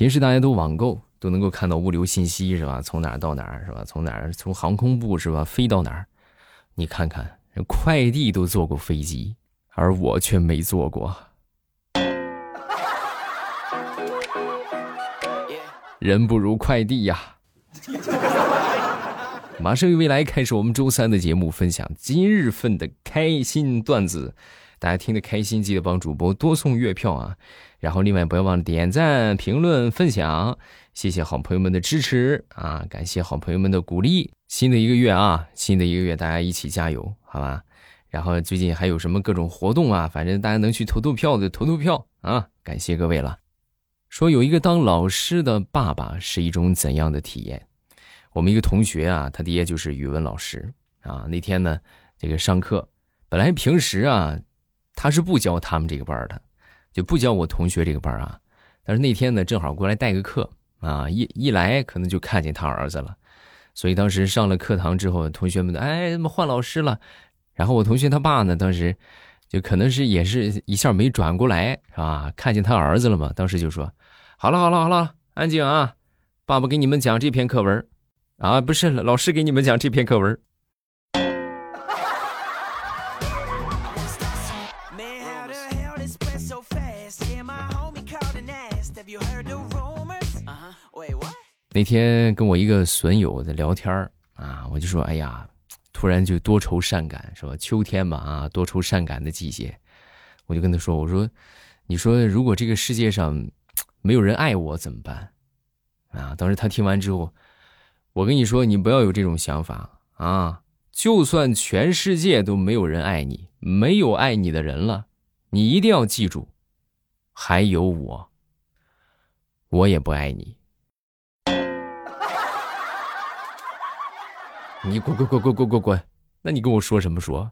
平时大家都网购，都能够看到物流信息是吧？从哪儿到哪儿是吧？从哪儿从航空部是吧？飞到哪儿？你看看，快递都坐过飞机，而我却没坐过。人不如快递呀！马上与未来开始我们周三的节目，分享今日份的开心段子。大家听得开心，记得帮主播多送月票啊！然后另外不要忘了点赞、评论、分享，谢谢好朋友们的支持啊！感谢好朋友们的鼓励。新的一个月啊，新的一个月，大家一起加油，好吧？然后最近还有什么各种活动啊？反正大家能去投投票的投投票啊！感谢各位了。说有一个当老师的爸爸是一种怎样的体验？我们一个同学啊，他爹就是语文老师啊。那天呢，这个上课，本来平时啊。他是不教他们这个班的，就不教我同学这个班啊。但是那天呢，正好过来带个课啊，一一来可能就看见他儿子了，所以当时上了课堂之后，同学们的哎，怎么换老师了？然后我同学他爸呢，当时就可能是也是一下没转过来，是吧？看见他儿子了嘛，当时就说：“好了好了好了，安静啊，爸爸给你们讲这篇课文啊，不是老师给你们讲这篇课文。”那天跟我一个损友在聊天啊，我就说，哎呀，突然就多愁善感，是吧？秋天嘛，啊，多愁善感的季节，我就跟他说，我说，你说如果这个世界上没有人爱我怎么办？啊，当时他听完之后，我跟你说，你不要有这种想法啊，就算全世界都没有人爱你，没有爱你的人了，你一定要记住，还有我，我也不爱你。你滚滚滚滚滚滚滚！那你跟我说什么说？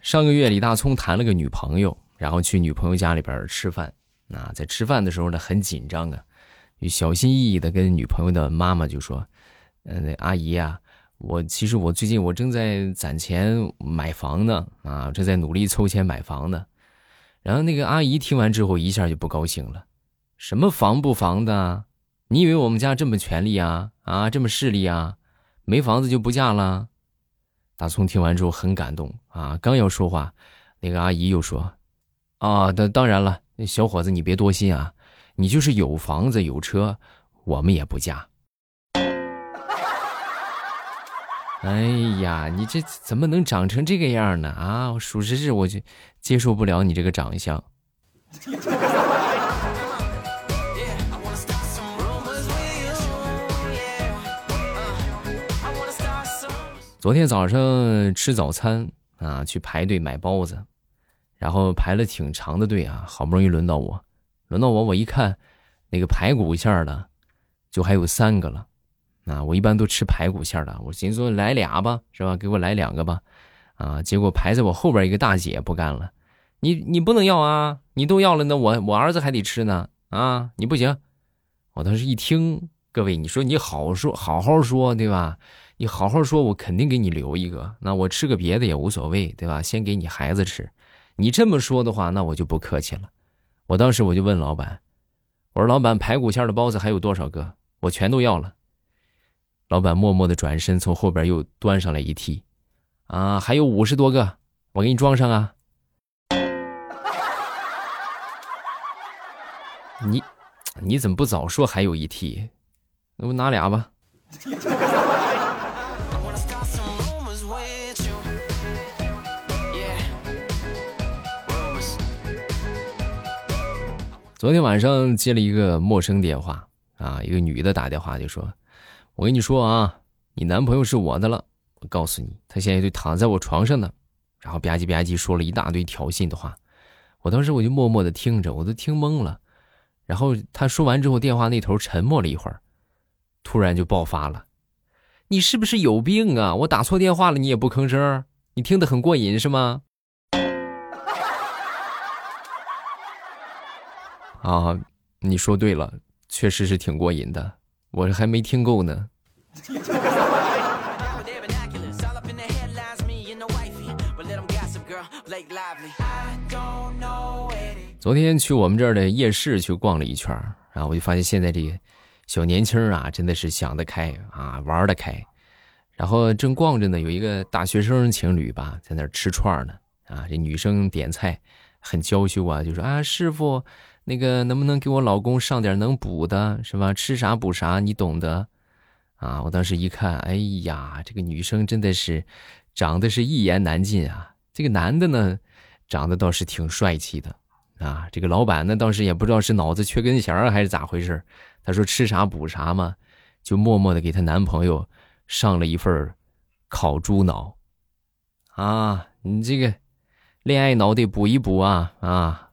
上个月李大聪谈了个女朋友，然后去女朋友家里边吃饭。啊，在吃饭的时候呢，很紧张啊，就小心翼翼的跟女朋友的妈妈就说：“嗯，阿姨啊，我其实我最近我正在攒钱买房呢，啊，正在努力凑钱买房呢。”然后那个阿姨听完之后一下就不高兴了，什么房不房的？你以为我们家这么权力啊？啊，这么势利啊？没房子就不嫁了？大葱听完之后很感动啊，刚要说话，那个阿姨又说：“啊，当当然了，小伙子你别多心啊，你就是有房子有车，我们也不嫁。”哎呀，你这怎么能长成这个样呢？啊，属实是我就接受不了你这个长相。昨天早上吃早餐啊，去排队买包子，然后排了挺长的队啊，好不容易轮到我，轮到我，我一看那个排骨馅的，就还有三个了。啊，我一般都吃排骨馅的，我寻思说来俩吧，是吧？给我来两个吧，啊！结果排在我后边一个大姐不干了，你你不能要啊！你都要了，那我我儿子还得吃呢，啊！你不行！我当时一听，各位，你说你好说好好说，对吧？你好好说，我肯定给你留一个，那我吃个别的也无所谓，对吧？先给你孩子吃。你这么说的话，那我就不客气了。我当时我就问老板，我说老板，排骨馅的包子还有多少个？我全都要了。老板默默的转身，从后边又端上来一屉，啊，还有五十多个，我给你装上啊。你，你怎么不早说还有一屉？那我拿俩吧。昨天晚上接了一个陌生电话，啊，一个女的打电话就说。我跟你说啊，你男朋友是我的了。我告诉你，他现在就躺在我床上呢。然后吧唧吧唧说了一大堆挑衅的话。我当时我就默默的听着，我都听懵了。然后他说完之后，电话那头沉默了一会儿，突然就爆发了：“你是不是有病啊？我打错电话了，你也不吭声，你听得很过瘾是吗？” 啊，你说对了，确实是挺过瘾的。我这还没听够呢。昨天去我们这儿的夜市去逛了一圈然后我就发现现在这个小年轻啊，真的是想得开啊，玩得开。然后正逛着呢，有一个大学生情侣吧，在那儿吃串呢。啊，这女生点菜很娇羞啊，就说啊，师傅，那个能不能给我老公上点能补的，是吧？吃啥补啥，你懂得。啊，我当时一看，哎呀，这个女生真的是长得是一言难尽啊。这个男的呢，长得倒是挺帅气的。啊，这个老板呢，当时也不知道是脑子缺根弦还是咋回事他说吃啥补啥嘛，就默默的给她男朋友上了一份烤猪脑。啊，你这个恋爱脑得补一补啊啊！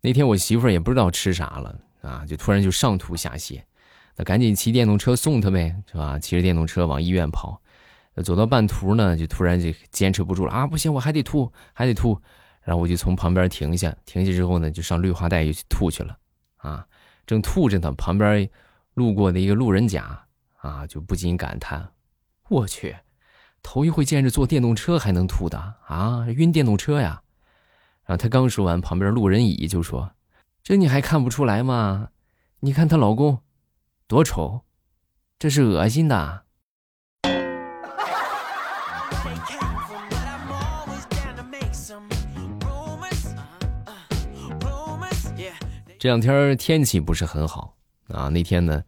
那天我媳妇儿也不知道吃啥了。啊，就突然就上吐下泻，那赶紧骑电动车送她呗，是吧？骑着电动车往医院跑，走到半途呢，就突然就坚持不住了啊！不行，我还得吐，还得吐。然后我就从旁边停下，停下之后呢，就上绿化带又去吐去了。啊，正吐着呢，旁边路过的一个路人甲啊，就不禁感叹：我去，头一回见着坐电动车还能吐的啊，晕电动车呀！然后他刚说完，旁边路人乙就说。这你还看不出来吗？你看她老公多丑，这是恶心的。这两天天气不是很好啊。那天呢，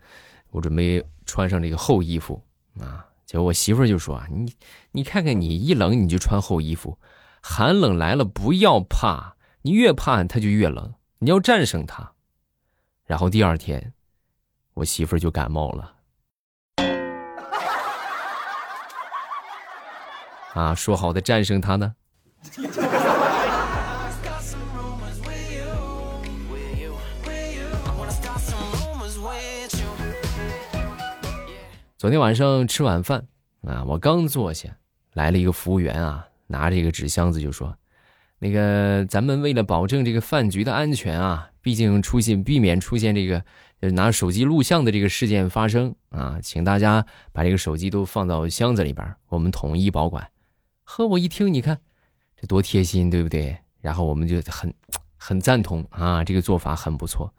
我准备穿上这个厚衣服啊，结果我媳妇就说：“，你你看看你一冷你就穿厚衣服，寒冷来了不要怕，你越怕它就越冷。”你要战胜它，然后第二天，我媳妇儿就感冒了。啊，说好的战胜他呢？昨天晚上吃晚饭啊，我刚坐下，来了一个服务员啊，拿着一个纸箱子就说。那个，咱们为了保证这个饭局的安全啊，毕竟出现避免出现这个拿手机录像的这个事件发生啊，请大家把这个手机都放到箱子里边，我们统一保管。呵，我一听，你看这多贴心，对不对？然后我们就很很赞同啊，这个做法很不错，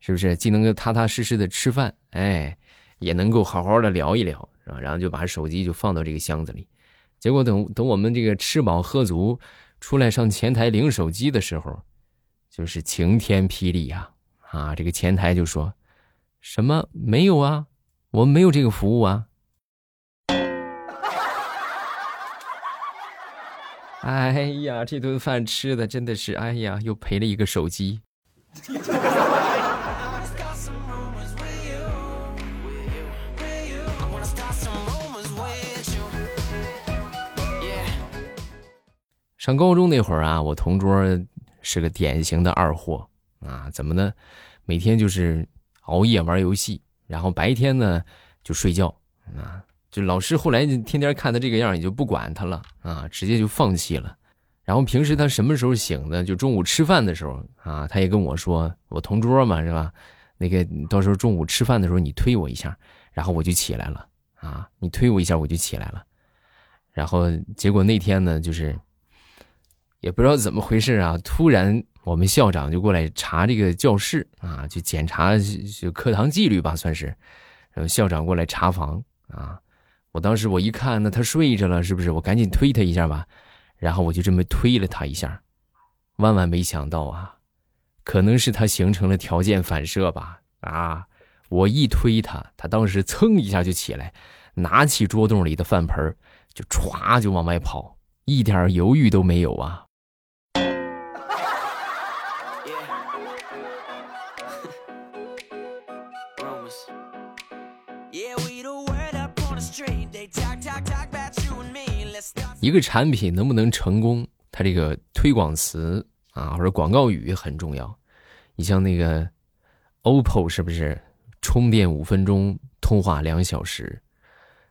是不是？既能够踏踏实实的吃饭，哎，也能够好好的聊一聊，然后就把手机就放到这个箱子里。结果等等我们这个吃饱喝足。出来上前台领手机的时候，就是晴天霹雳呀！啊，这个前台就说：“什么没有啊？我们没有这个服务啊！” 哎呀，这顿饭吃的真的是，哎呀，又赔了一个手机。上高中那会儿啊，我同桌是个典型的二货啊，怎么呢？每天就是熬夜玩游戏，然后白天呢就睡觉啊。就老师后来天天看他这个样，也就不管他了啊，直接就放弃了。然后平时他什么时候醒呢？就中午吃饭的时候啊，他也跟我说，我同桌嘛是吧？那个到时候中午吃饭的时候你推我一下，然后我就起来了啊，你推我一下我就起来了。然后结果那天呢，就是。也不知道怎么回事啊！突然，我们校长就过来查这个教室啊，就检查就课堂纪律吧，算是。然后校长过来查房啊，我当时我一看，那他睡着了，是不是？我赶紧推他一下吧。然后我就这么推了他一下，万万没想到啊，可能是他形成了条件反射吧啊！我一推他，他当时噌一下就起来，拿起桌洞里的饭盆就歘就往外跑，一点犹豫都没有啊！一个产品能不能成功，它这个推广词啊或者广告语很重要。你像那个 OPPO 是不是充电五分钟，通话两小时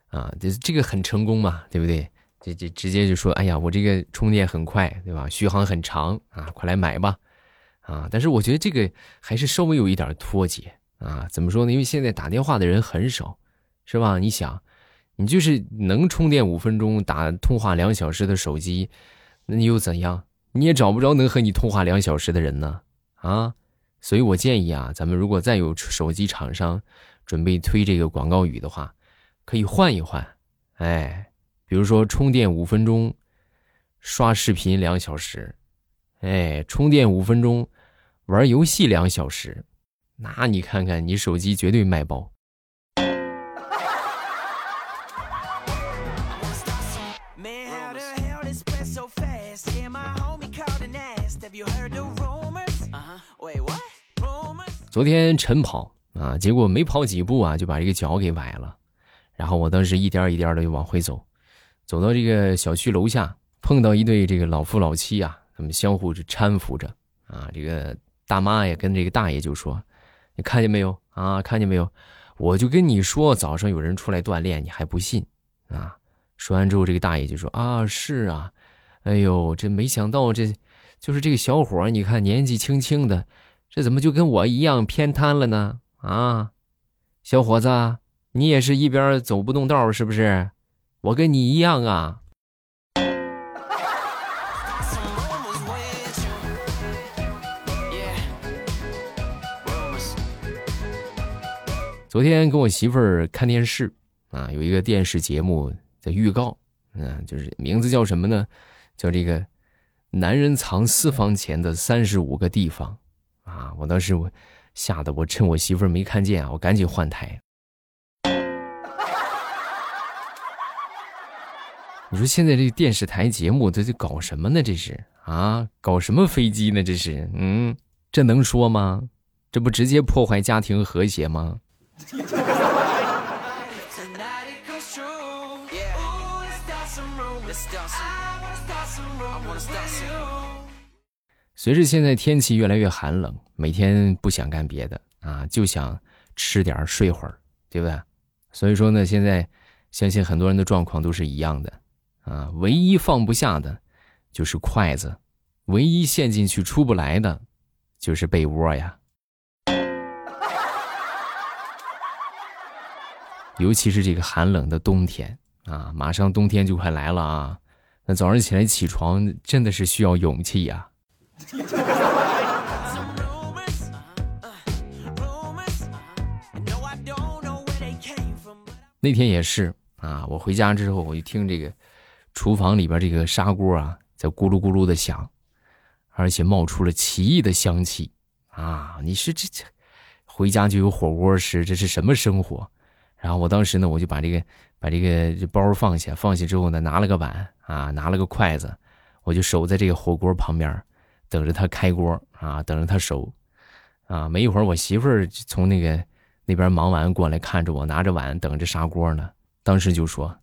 啊？这这个很成功嘛，对不对？这这直接就说，哎呀，我这个充电很快，对吧？续航很长啊，快来买吧！啊。但是我觉得这个还是稍微有一点脱节啊。怎么说呢？因为现在打电话的人很少，是吧？你想，你就是能充电五分钟打通话两小时的手机，那你又怎样？你也找不着能和你通话两小时的人呢啊。所以我建议啊，咱们如果再有手机厂商准备推这个广告语的话，可以换一换，哎，比如说充电五分钟，刷视频两小时，哎，充电五分钟，玩游戏两小时，那你看看你手机绝对卖爆。昨天晨跑啊，结果没跑几步啊，就把这个脚给崴了。然后我当时一颠一颠的就往回走，走到这个小区楼下，碰到一对这个老夫老妻啊，他们相互是搀扶着啊。这个大妈也跟这个大爷就说：“你看见没有啊？看见没有？我就跟你说，早上有人出来锻炼，你还不信啊？”说完之后，这个大爷就说：“啊，是啊，哎呦，这没想到，这就是这个小伙你看年纪轻轻的。”这怎么就跟我一样偏瘫了呢？啊，小伙子，你也是一边走不动道是不是？我跟你一样啊。昨天跟我媳妇儿看电视啊，有一个电视节目在预告，嗯，就是名字叫什么呢？叫这个“男人藏私房钱的三十五个地方”。啊！我当时我吓得我趁我媳妇儿没看见啊，我赶紧换台。你说现在这电视台节目这这搞什么呢？这是啊，搞什么飞机呢？这是嗯，这能说吗？这不直接破坏家庭和谐吗？随着现在天气越来越寒冷，每天不想干别的啊，就想吃点睡会儿，对不对？所以说呢，现在相信很多人的状况都是一样的啊。唯一放不下的，就是筷子；唯一陷进去出不来的，就是被窝呀。尤其是这个寒冷的冬天啊，马上冬天就快来了啊！那早上起来起床真的是需要勇气呀。那天也是啊，我回家之后，我就听这个厨房里边这个砂锅啊在咕噜咕噜的响，而且冒出了奇异的香气啊！你是这这回家就有火锅吃，这是什么生活？然后我当时呢，我就把这个把这个包放下，放下之后呢，拿了个碗啊，拿了个筷子，我就守在这个火锅旁边。等着他开锅啊，等着他熟，啊，没一会儿，我媳妇儿从那个那边忙完过来，看着我拿着碗等着砂锅呢。当时就说：“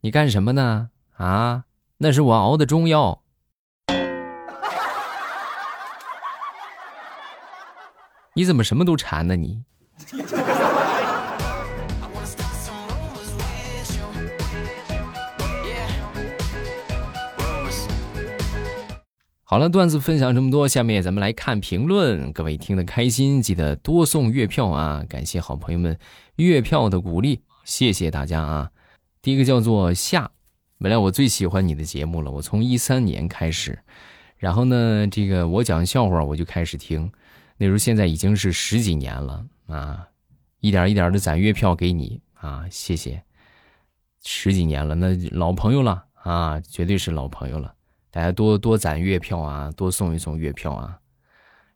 你干什么呢？啊，那是我熬的中药。”你怎么什么都馋呢？你？好了，段子分享这么多，下面咱们来看评论。各位听得开心，记得多送月票啊！感谢好朋友们月票的鼓励，谢谢大家啊！第一个叫做夏，本来我最喜欢你的节目了，我从一三年开始，然后呢，这个我讲笑话我就开始听，那时候现在已经是十几年了啊，一点一点的攒月票给你啊，谢谢，十几年了，那老朋友了啊，绝对是老朋友了。大家多多攒月票啊，多送一送月票啊！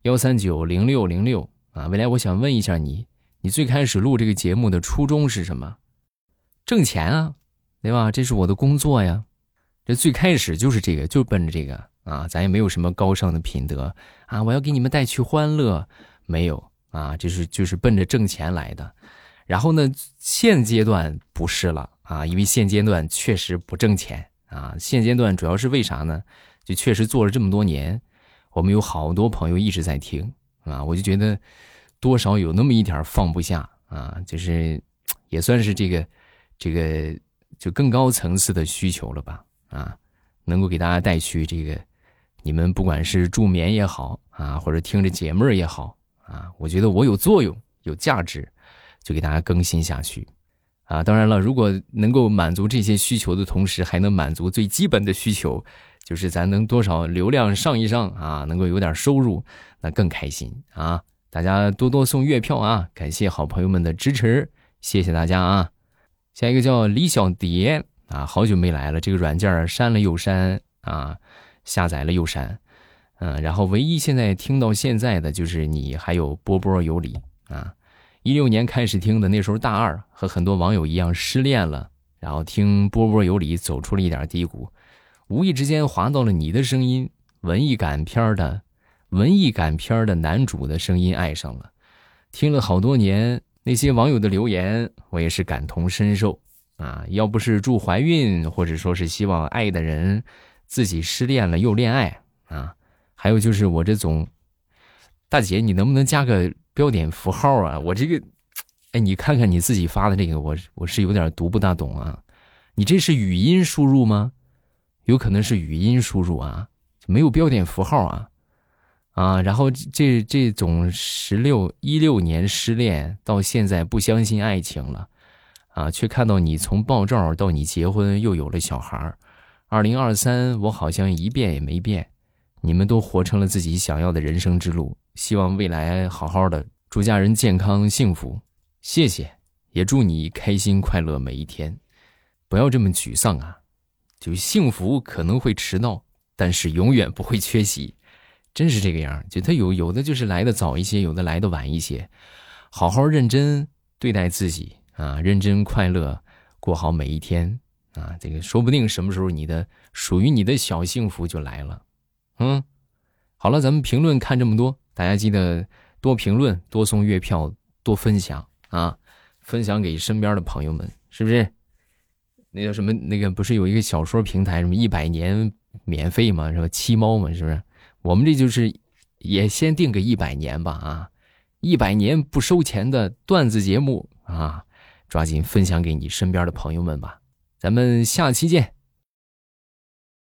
幺三九零六零六啊！未来我想问一下你，你最开始录这个节目的初衷是什么？挣钱啊，对吧？这是我的工作呀，这最开始就是这个，就奔着这个啊！咱也没有什么高尚的品德啊！我要给你们带去欢乐，没有啊？就是就是奔着挣钱来的。然后呢，现阶段不是了啊，因为现阶段确实不挣钱。啊，现阶段主要是为啥呢？就确实做了这么多年，我们有好多朋友一直在听啊，我就觉得多少有那么一点放不下啊，就是也算是这个这个就更高层次的需求了吧啊，能够给大家带去这个你们不管是助眠也好啊，或者听着解闷儿也好啊，我觉得我有作用、有价值，就给大家更新下去。啊，当然了，如果能够满足这些需求的同时，还能满足最基本的需求，就是咱能多少流量上一上啊，能够有点收入，那更开心啊！大家多多送月票啊，感谢好朋友们的支持，谢谢大家啊！下一个叫李小蝶啊，好久没来了，这个软件删了又删啊，下载了又删，嗯，然后唯一现在听到现在的就是你还有波波有理啊。一六年开始听的，那时候大二，和很多网友一样失恋了，然后听波波有理，走出了一点低谷，无意之间滑到了你的声音，文艺感片的，文艺感片的男主的声音爱上了，听了好多年，那些网友的留言，我也是感同身受啊！要不是祝怀孕，或者说是希望爱的人自己失恋了又恋爱啊，还有就是我这种大姐，你能不能加个？标点符号啊，我这个，哎，你看看你自己发的这个，我我是有点读不大懂啊。你这是语音输入吗？有可能是语音输入啊，没有标点符号啊，啊，然后这这种十六一六年失恋到现在不相信爱情了，啊，却看到你从爆照到你结婚又有了小孩二零二三我好像一变也没变，你们都活成了自己想要的人生之路。希望未来好好的，祝家人健康幸福，谢谢，也祝你开心快乐每一天，不要这么沮丧啊！就幸福可能会迟到，但是永远不会缺席，真是这个样就他有有的就是来的早一些，有的来的晚一些，好好认真对待自己啊，认真快乐过好每一天啊，这个说不定什么时候你的属于你的小幸福就来了，嗯，好了，咱们评论看这么多。大家记得多评论、多送月票、多分享啊！分享给身边的朋友们，是不是？那叫什么？那个不是有一个小说平台，什么一百年免费吗？是吧？七猫嘛，是不是？我们这就是也先定个一百年吧啊！一百年不收钱的段子节目啊！抓紧分享给你身边的朋友们吧！咱们下期见。